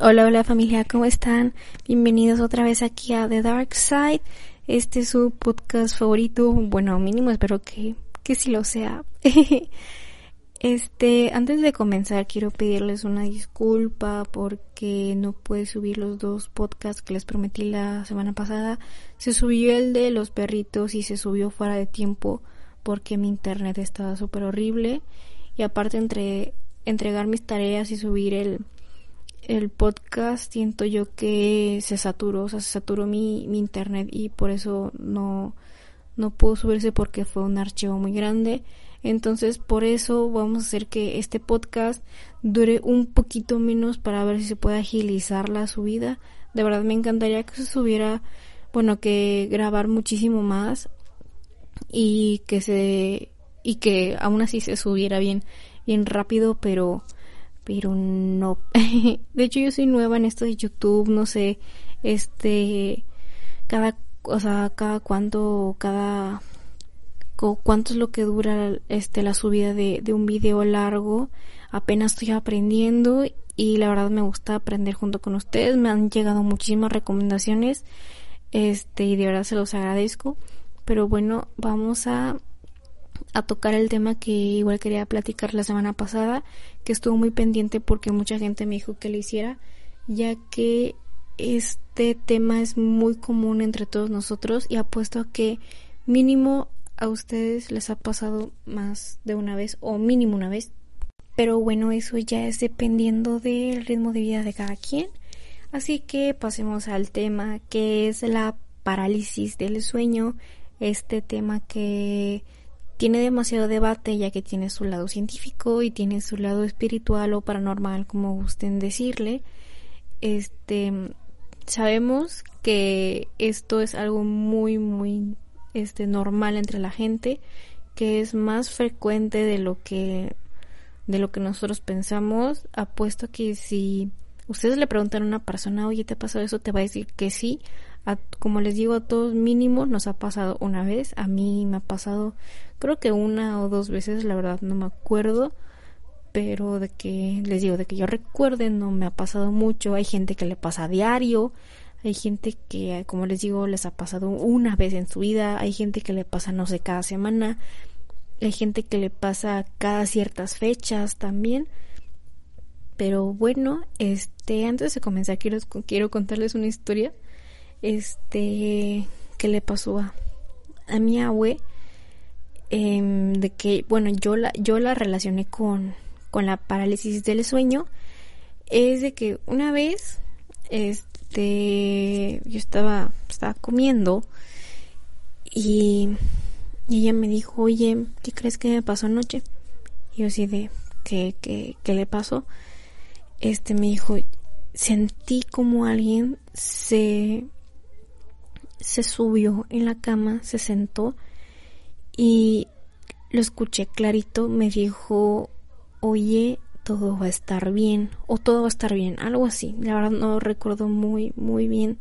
Hola, hola familia, ¿cómo están? Bienvenidos otra vez aquí a The Dark Side. Este es su podcast favorito, bueno, mínimo espero que, que sí lo sea. este, antes de comenzar quiero pedirles una disculpa porque no pude subir los dos podcasts que les prometí la semana pasada. Se subió el de los perritos y se subió fuera de tiempo porque mi internet estaba súper horrible. Y aparte entre entregar mis tareas y subir el el podcast siento yo que se saturó, o sea, se saturó mi, mi internet y por eso no, no pudo subirse porque fue un archivo muy grande. Entonces, por eso vamos a hacer que este podcast dure un poquito menos para ver si se puede agilizar la subida. De verdad me encantaría que se subiera, bueno, que grabar muchísimo más y que se y que aún así se subiera bien bien rápido, pero pero no. de hecho, yo soy nueva en esto de YouTube, no sé, este, cada, o sea, cada cuánto, cada, cuánto es lo que dura, este, la subida de, de un video largo. Apenas estoy aprendiendo y la verdad me gusta aprender junto con ustedes. Me han llegado muchísimas recomendaciones, este, y de verdad se los agradezco. Pero bueno, vamos a a tocar el tema que igual quería platicar la semana pasada, que estuvo muy pendiente porque mucha gente me dijo que lo hiciera, ya que este tema es muy común entre todos nosotros y apuesto a que mínimo a ustedes les ha pasado más de una vez o mínimo una vez. Pero bueno, eso ya es dependiendo del ritmo de vida de cada quien. Así que pasemos al tema que es la parálisis del sueño. Este tema que tiene demasiado debate ya que tiene su lado científico y tiene su lado espiritual o paranormal, como gusten decirle. Este, sabemos que esto es algo muy, muy este, normal entre la gente, que es más frecuente de lo que, de lo que nosotros pensamos. Apuesto que si ustedes le preguntan a una persona, oye, ¿te ha pasado eso? Te va a decir que sí. como les digo a todos, mínimo nos ha pasado una vez. A mí me ha pasado creo que una o dos veces, la verdad no me acuerdo, pero de que les digo, de que yo recuerde no me ha pasado mucho, hay gente que le pasa a diario, hay gente que, como les digo, les ha pasado una vez en su vida, hay gente que le pasa, no sé, cada semana, hay gente que le pasa cada ciertas fechas también. Pero bueno, este, antes de comenzar quiero, quiero contarles una historia, este, que le pasó a, a mi abue Em, de que, bueno, yo la, yo la relacioné con, con la parálisis del sueño, es de que una vez, este, yo estaba, estaba comiendo y, ella me dijo, oye, ¿qué crees que me pasó anoche? Y yo así de, ¿qué, qué, qué le pasó? Este me dijo, sentí como alguien se, se subió en la cama, se sentó y lo escuché clarito, me dijo, oye, todo va a estar bien, o todo va a estar bien, algo así, la verdad no recuerdo muy, muy bien.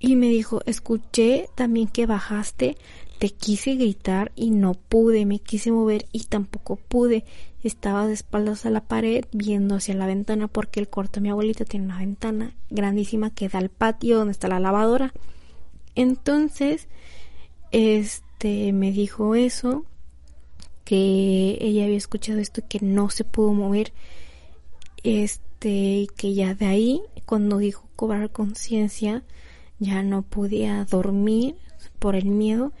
Y me dijo, escuché también que bajaste, te quise gritar y no pude, me quise mover y tampoco pude. Estaba de espaldas a la pared viendo hacia la ventana porque el cuarto de mi abuelita tiene una ventana grandísima que da al patio donde está la lavadora. Entonces, este me dijo eso, que ella había escuchado esto y que no se pudo mover, este, que ya de ahí, cuando dijo cobrar conciencia, ya no podía dormir por el miedo.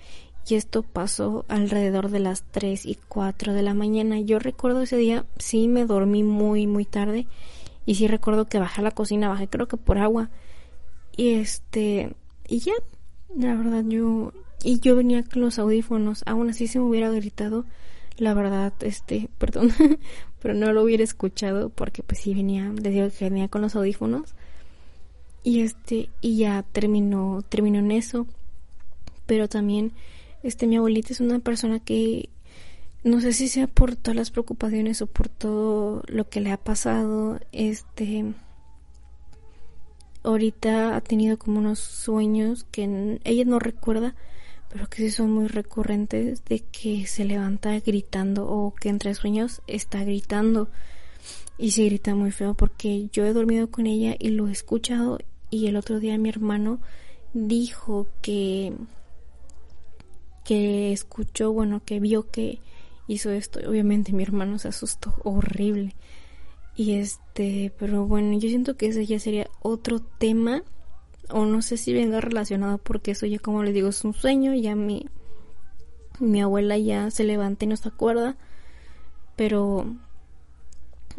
Y esto pasó alrededor de las 3 y 4 de la mañana. Yo recuerdo ese día, sí me dormí muy, muy tarde. Y sí recuerdo que bajé a la cocina, bajé creo que por agua. Y este, y ya, la verdad yo, y yo venía con los audífonos, aún así se me hubiera gritado, la verdad, este, perdón, pero no lo hubiera escuchado porque pues sí venía, les digo que venía con los audífonos. Y este, y ya terminó, terminó en eso, pero también, este, mi abuelita es una persona que no sé si sea por todas las preocupaciones o por todo lo que le ha pasado, este, ahorita ha tenido como unos sueños que ella no recuerda, pero que sí son muy recurrentes de que se levanta gritando o que entre sueños está gritando y se grita muy feo porque yo he dormido con ella y lo he escuchado y el otro día mi hermano dijo que que escuchó, bueno, que vio que hizo esto. Obviamente mi hermano se asustó horrible. Y este, pero bueno, yo siento que ese ya sería otro tema o no sé si venga relacionado porque eso ya como les digo es un sueño, ya mi mi abuela ya se levanta y no se acuerda, pero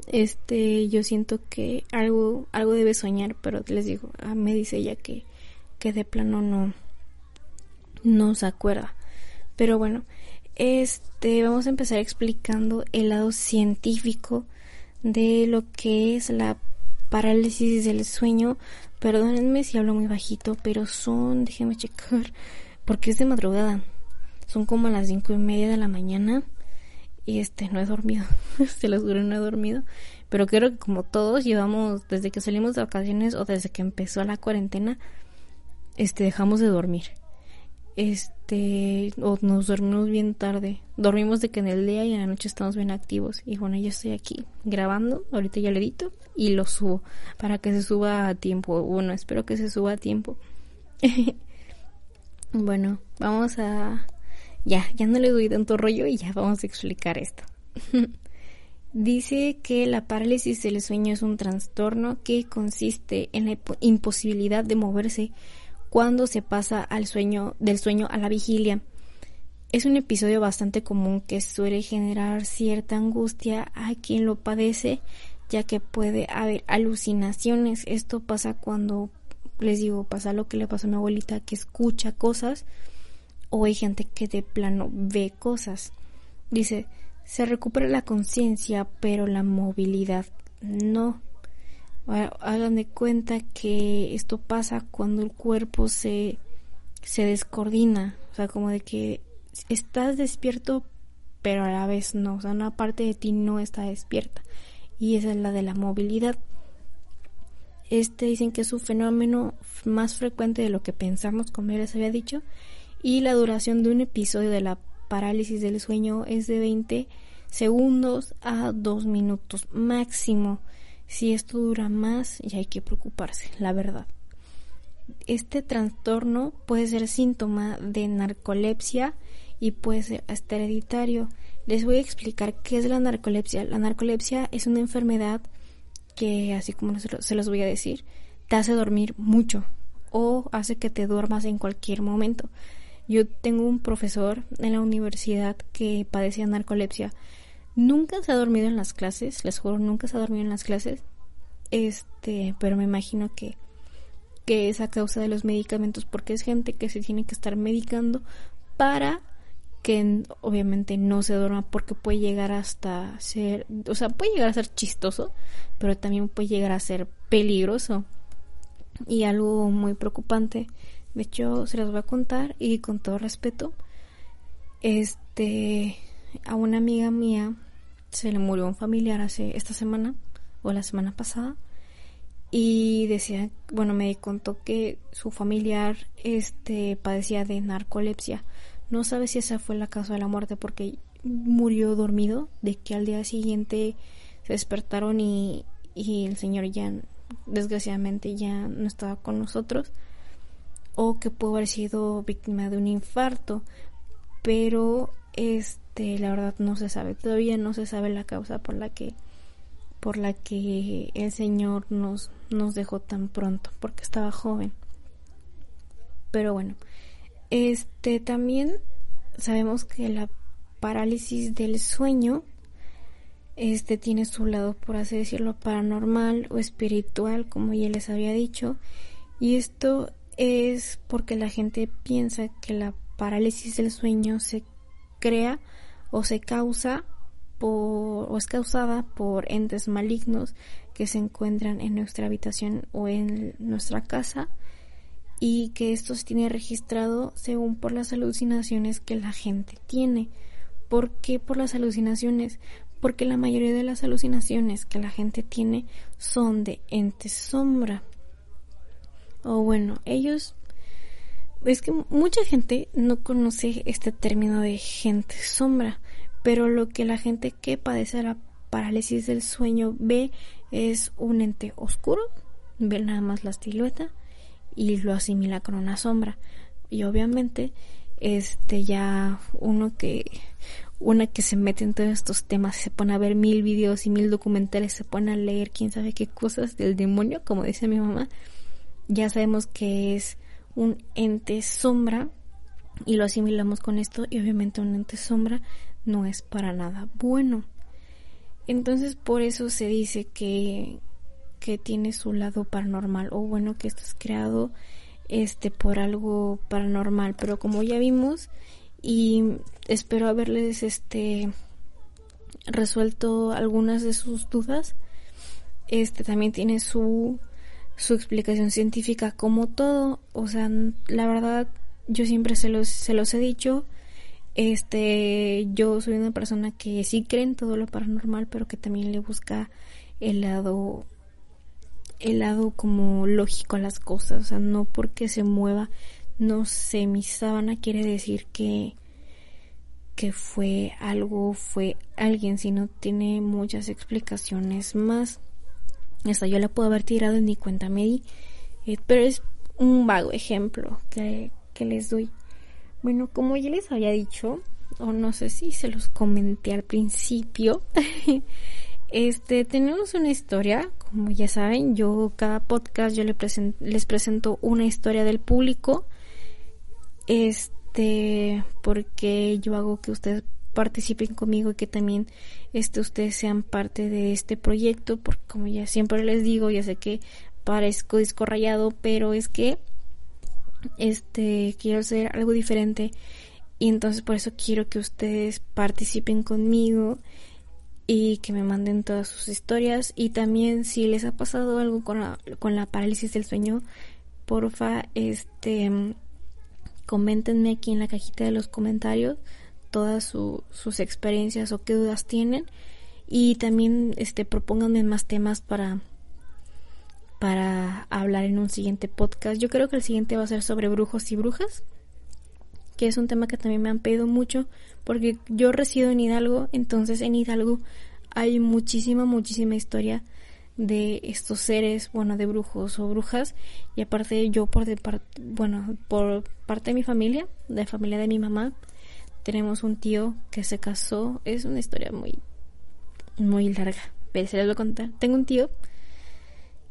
este yo siento que algo algo debe soñar, pero les digo, ah, me dice ella que que de plano no no se acuerda. Pero bueno, este vamos a empezar explicando el lado científico de lo que es la parálisis del sueño. Perdónenme si hablo muy bajito, pero son, déjenme checar, porque es de madrugada. Son como las cinco y media de la mañana y este no he dormido. Se los juro, no he dormido. Pero creo que como todos llevamos desde que salimos de vacaciones o desde que empezó la cuarentena, este dejamos de dormir este, o nos dormimos bien tarde. Dormimos de que en el día y en la noche estamos bien activos. Y bueno, yo estoy aquí grabando, ahorita ya lo edito y lo subo para que se suba a tiempo. Bueno, espero que se suba a tiempo. bueno, vamos a... Ya, ya no le doy tanto rollo y ya vamos a explicar esto. Dice que la parálisis del sueño es un trastorno que consiste en la imposibilidad de moverse cuando se pasa al sueño, del sueño a la vigilia. Es un episodio bastante común que suele generar cierta angustia a quien lo padece, ya que puede haber alucinaciones. Esto pasa cuando, les digo, pasa lo que le pasó a mi abuelita, que escucha cosas, o hay gente que de plano ve cosas. Dice, se recupera la conciencia, pero la movilidad no hagan de cuenta que esto pasa cuando el cuerpo se, se descoordina, o sea, como de que estás despierto, pero a la vez no, o sea, una parte de ti no está despierta, y esa es la de la movilidad. Este dicen que es un fenómeno más frecuente de lo que pensamos, como ya les había dicho, y la duración de un episodio de la parálisis del sueño es de 20 segundos a 2 minutos máximo. Si esto dura más, ya hay que preocuparse, la verdad. Este trastorno puede ser síntoma de narcolepsia y puede ser hasta hereditario. Les voy a explicar qué es la narcolepsia. La narcolepsia es una enfermedad que, así como se los voy a decir, te hace dormir mucho o hace que te duermas en cualquier momento. Yo tengo un profesor en la universidad que padecía narcolepsia Nunca se ha dormido en las clases, les juro, nunca se ha dormido en las clases. Este, pero me imagino que que es a causa de los medicamentos porque es gente que se tiene que estar medicando para que obviamente no se duerma porque puede llegar hasta ser, o sea, puede llegar a ser chistoso, pero también puede llegar a ser peligroso y algo muy preocupante. De hecho, se las voy a contar y con todo respeto, este, a una amiga mía se le murió un familiar hace esta semana o la semana pasada y decía, bueno, me contó que su familiar este padecía de narcolepsia. No sabe si esa fue la causa de la muerte porque murió dormido, de que al día siguiente se despertaron y, y el señor ya desgraciadamente ya no estaba con nosotros o que pudo haber sido víctima de un infarto, pero este la verdad no se sabe todavía no se sabe la causa por la que por la que el señor nos nos dejó tan pronto porque estaba joven pero bueno este también sabemos que la parálisis del sueño este tiene su lado, por así decirlo, paranormal o espiritual, como ya les había dicho. Y esto es porque la gente piensa que la parálisis del sueño se crea o se causa por, o es causada por entes malignos que se encuentran en nuestra habitación o en nuestra casa y que esto se tiene registrado según por las alucinaciones que la gente tiene. ¿Por qué por las alucinaciones? Porque la mayoría de las alucinaciones que la gente tiene son de entes sombra. O bueno, ellos es que mucha gente no conoce este término de gente sombra, pero lo que la gente que padece la parálisis del sueño ve es un ente oscuro, ve nada más la silueta y lo asimila con una sombra. Y obviamente, este ya uno que una que se mete en todos estos temas, se pone a ver mil videos y mil documentales, se pone a leer quién sabe qué cosas del demonio, como dice mi mamá, ya sabemos que es un ente sombra y lo asimilamos con esto y obviamente un ente sombra no es para nada bueno. Entonces por eso se dice que que tiene su lado paranormal o bueno que esto es creado este por algo paranormal pero como ya vimos y espero haberles este resuelto algunas de sus dudas este también tiene su su explicación científica como todo o sea la verdad yo siempre se los se los he dicho este yo soy una persona que sí cree en todo lo paranormal pero que también le busca el lado el lado como lógico a las cosas, o sea, no porque se mueva, no sé, mi sábana quiere decir que que fue algo, fue alguien, sino tiene muchas explicaciones más. Hasta yo la puedo haber tirado en mi cuenta me eh, pero es un vago ejemplo que, les doy. Bueno, como ya les había dicho, o no sé si se los comenté al principio, Este, tenemos una historia, como ya saben, yo cada podcast yo les presento una historia del público. Este, porque yo hago que ustedes participen conmigo y que también este ustedes sean parte de este proyecto, porque como ya siempre les digo, ya sé que parezco disco rayado, pero es que este quiero hacer algo diferente y entonces por eso quiero que ustedes participen conmigo y que me manden todas sus historias. Y también si les ha pasado algo con la, con la parálisis del sueño, porfa, este, coméntenme aquí en la cajita de los comentarios todas sus experiencias o qué dudas tienen y también este propónganme más temas para para hablar en un siguiente podcast. Yo creo que el siguiente va a ser sobre brujos y brujas, que es un tema que también me han pedido mucho porque yo resido en Hidalgo, entonces en Hidalgo hay muchísima, muchísima historia de estos seres, bueno, de brujos o brujas, y aparte yo por de parte, bueno, por parte de mi familia, de familia de mi mamá, tenemos un tío que se casó, es una historia muy, muy larga, pero se les voy a contar. Tengo un tío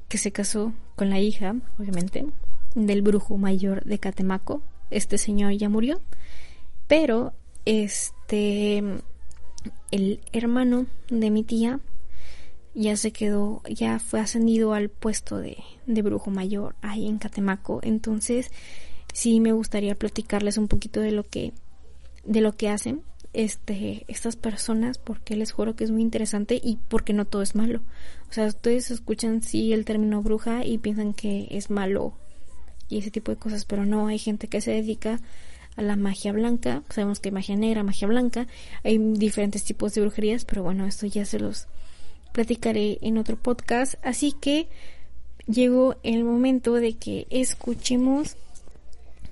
que se casó con la hija, obviamente, del brujo mayor de Catemaco. Este señor ya murió, pero este el hermano de mi tía ya se quedó, ya fue ascendido al puesto de, de brujo mayor ahí en Catemaco. Entonces, sí me gustaría platicarles un poquito de lo que, de lo que hacen este, estas personas, porque les juro que es muy interesante y porque no todo es malo. O sea, ustedes escuchan sí el término bruja y piensan que es malo y ese tipo de cosas, pero no, hay gente que se dedica a la magia blanca. Sabemos que hay magia negra, magia blanca. Hay diferentes tipos de brujerías, pero bueno, esto ya se los platicaré en otro podcast. Así que llegó el momento de que escuchemos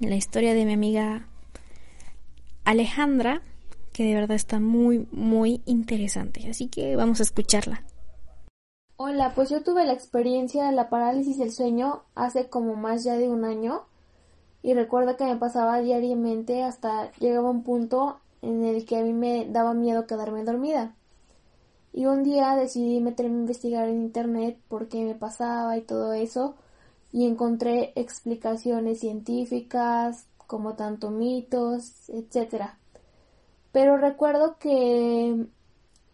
la historia de mi amiga Alejandra, que de verdad está muy, muy interesante. Así que vamos a escucharla. Hola, pues yo tuve la experiencia de la parálisis del sueño hace como más ya de un año y recuerdo que me pasaba diariamente hasta llegaba un punto en el que a mí me daba miedo quedarme dormida. Y un día decidí meterme a investigar en internet por qué me pasaba y todo eso y encontré explicaciones científicas como tanto mitos, etcétera. Pero recuerdo que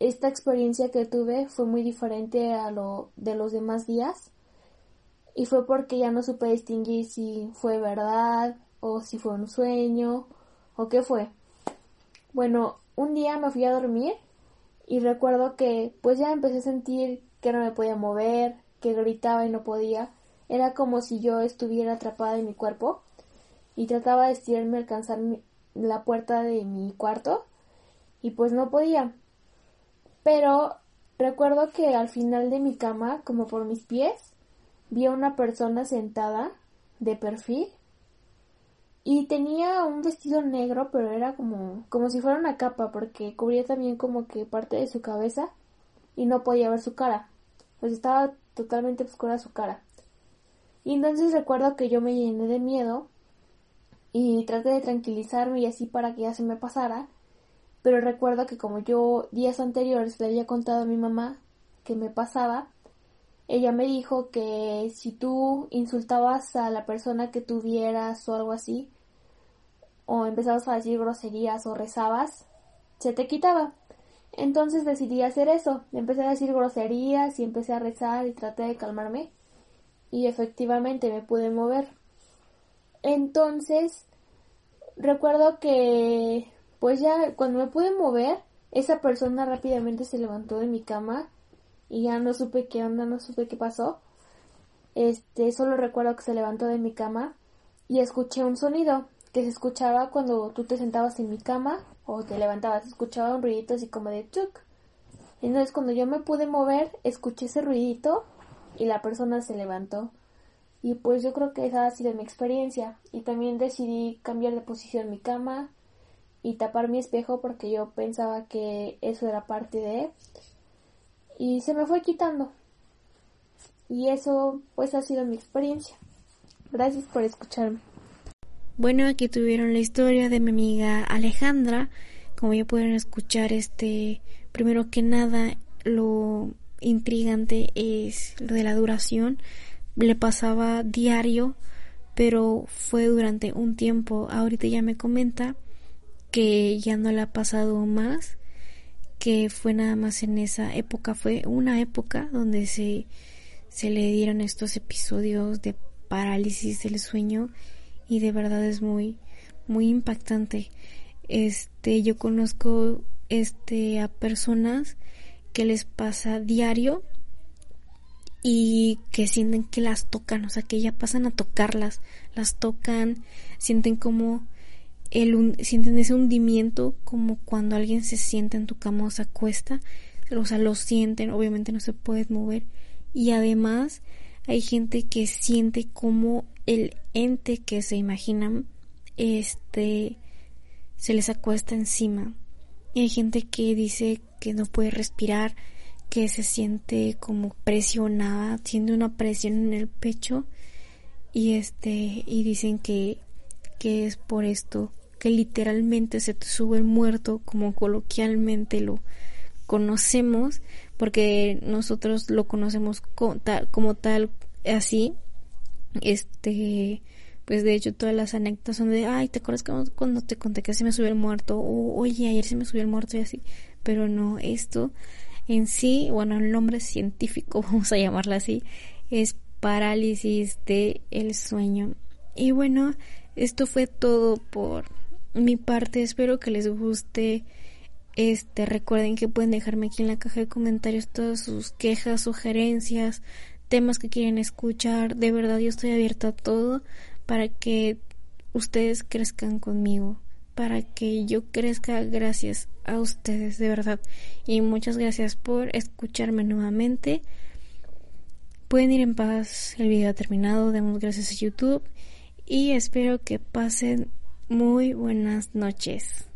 esta experiencia que tuve fue muy diferente a lo de los demás días y fue porque ya no supe distinguir si fue verdad o si fue un sueño o qué fue. Bueno, un día me fui a dormir y recuerdo que pues ya empecé a sentir que no me podía mover, que gritaba y no podía. Era como si yo estuviera atrapada en mi cuerpo y trataba de estirarme alcanzar la puerta de mi cuarto y pues no podía. Pero recuerdo que al final de mi cama, como por mis pies, vi a una persona sentada de perfil y tenía un vestido negro, pero era como, como si fuera una capa, porque cubría también como que parte de su cabeza y no podía ver su cara. Pues estaba totalmente oscura su cara. Y entonces recuerdo que yo me llené de miedo y traté de tranquilizarme y así para que ya se me pasara. Pero recuerdo que como yo días anteriores le había contado a mi mamá que me pasaba, ella me dijo que si tú insultabas a la persona que tuvieras o algo así, o empezabas a decir groserías o rezabas, se te quitaba. Entonces decidí hacer eso. Empecé a decir groserías y empecé a rezar y traté de calmarme. Y efectivamente me pude mover. Entonces, recuerdo que, pues ya cuando me pude mover, esa persona rápidamente se levantó de mi cama y ya no supe qué onda, no supe qué pasó. Este, solo recuerdo que se levantó de mi cama y escuché un sonido que se escuchaba cuando tú te sentabas en mi cama o te levantabas, escuchaba un ruidito así como de chuk. Entonces cuando yo me pude mover, escuché ese ruidito y la persona se levantó. Y pues yo creo que esa ha sido mi experiencia. Y también decidí cambiar de posición mi cama y tapar mi espejo porque yo pensaba que eso era parte de y se me fue quitando. Y eso pues ha sido mi experiencia. Gracias por escucharme. Bueno, aquí tuvieron la historia de mi amiga Alejandra. Como ya pueden escuchar, este, primero que nada, lo intrigante es lo de la duración. Le pasaba diario, pero fue durante un tiempo. Ahorita ya me comenta que ya no le ha pasado más que fue nada más en esa época, fue una época donde se, se le dieron estos episodios de parálisis del sueño y de verdad es muy, muy impactante. Este, yo conozco este a personas que les pasa diario y que sienten que las tocan, o sea, que ya pasan a tocarlas, las tocan, sienten como el, sienten ese hundimiento como cuando alguien se sienta en tu cama o se acuesta, o sea, lo sienten, obviamente no se pueden mover. Y además hay gente que siente como el ente que se imaginan este se les acuesta encima. Y hay gente que dice que no puede respirar que se siente como presionada siente una presión en el pecho y este y dicen que que es por esto que literalmente se te sube el muerto, como coloquialmente lo conocemos, porque nosotros lo conocemos como tal, como tal así. Este, pues de hecho todas las anécdotas son de, ay, ¿te acuerdas cuando te conté que se me subió el muerto? O, oye, ayer se me subió el muerto y así. Pero no, esto en sí, bueno, el nombre científico, vamos a llamarla así, es parálisis de el sueño. Y bueno, esto fue todo por mi parte. Espero que les guste. Este, recuerden que pueden dejarme aquí en la caja de comentarios todas sus quejas, sugerencias, temas que quieren escuchar. De verdad, yo estoy abierta a todo para que ustedes crezcan conmigo, para que yo crezca gracias a ustedes, de verdad. Y muchas gracias por escucharme nuevamente. Pueden ir en paz, el video ha terminado, demos gracias a YouTube y espero que pasen muy buenas noches.